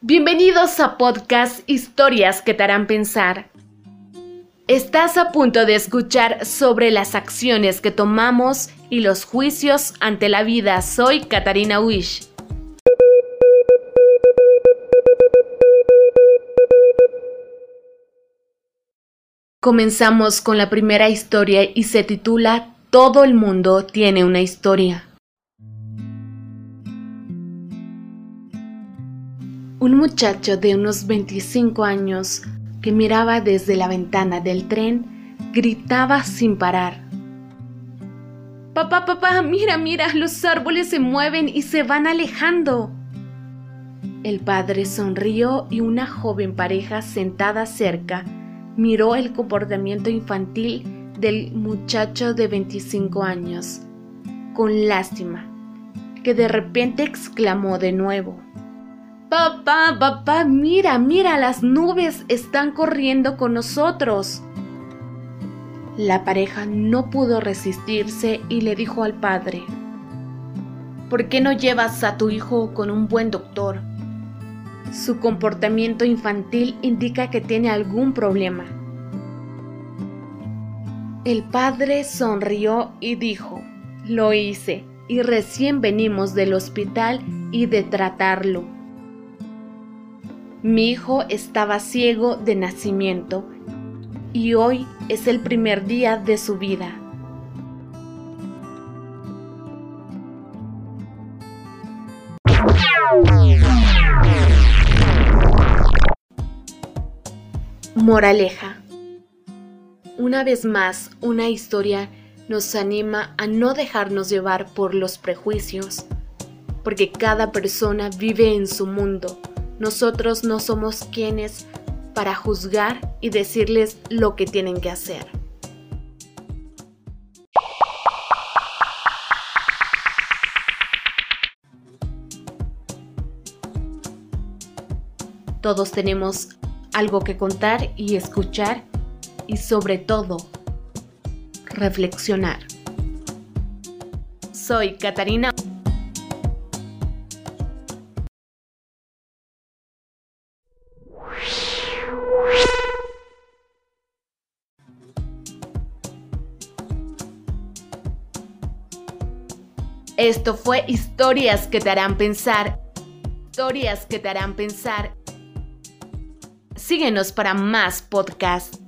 Bienvenidos a podcast Historias que te harán pensar. Estás a punto de escuchar sobre las acciones que tomamos y los juicios ante la vida. Soy Katarina Wish. Comenzamos con la primera historia y se titula Todo el mundo tiene una historia. Un muchacho de unos 25 años que miraba desde la ventana del tren gritaba sin parar. Papá, papá, mira, mira, los árboles se mueven y se van alejando. El padre sonrió y una joven pareja sentada cerca miró el comportamiento infantil del muchacho de 25 años, con lástima, que de repente exclamó de nuevo. Papá, papá, mira, mira, las nubes están corriendo con nosotros. La pareja no pudo resistirse y le dijo al padre, ¿por qué no llevas a tu hijo con un buen doctor? Su comportamiento infantil indica que tiene algún problema. El padre sonrió y dijo, lo hice y recién venimos del hospital y de tratarlo. Mi hijo estaba ciego de nacimiento y hoy es el primer día de su vida. Moraleja. Una vez más, una historia nos anima a no dejarnos llevar por los prejuicios, porque cada persona vive en su mundo nosotros no somos quienes para juzgar y decirles lo que tienen que hacer. Todos tenemos algo que contar y escuchar y sobre todo reflexionar. Soy Catarina. Esto fue historias que te harán pensar. Historias que te harán pensar. Síguenos para más podcasts.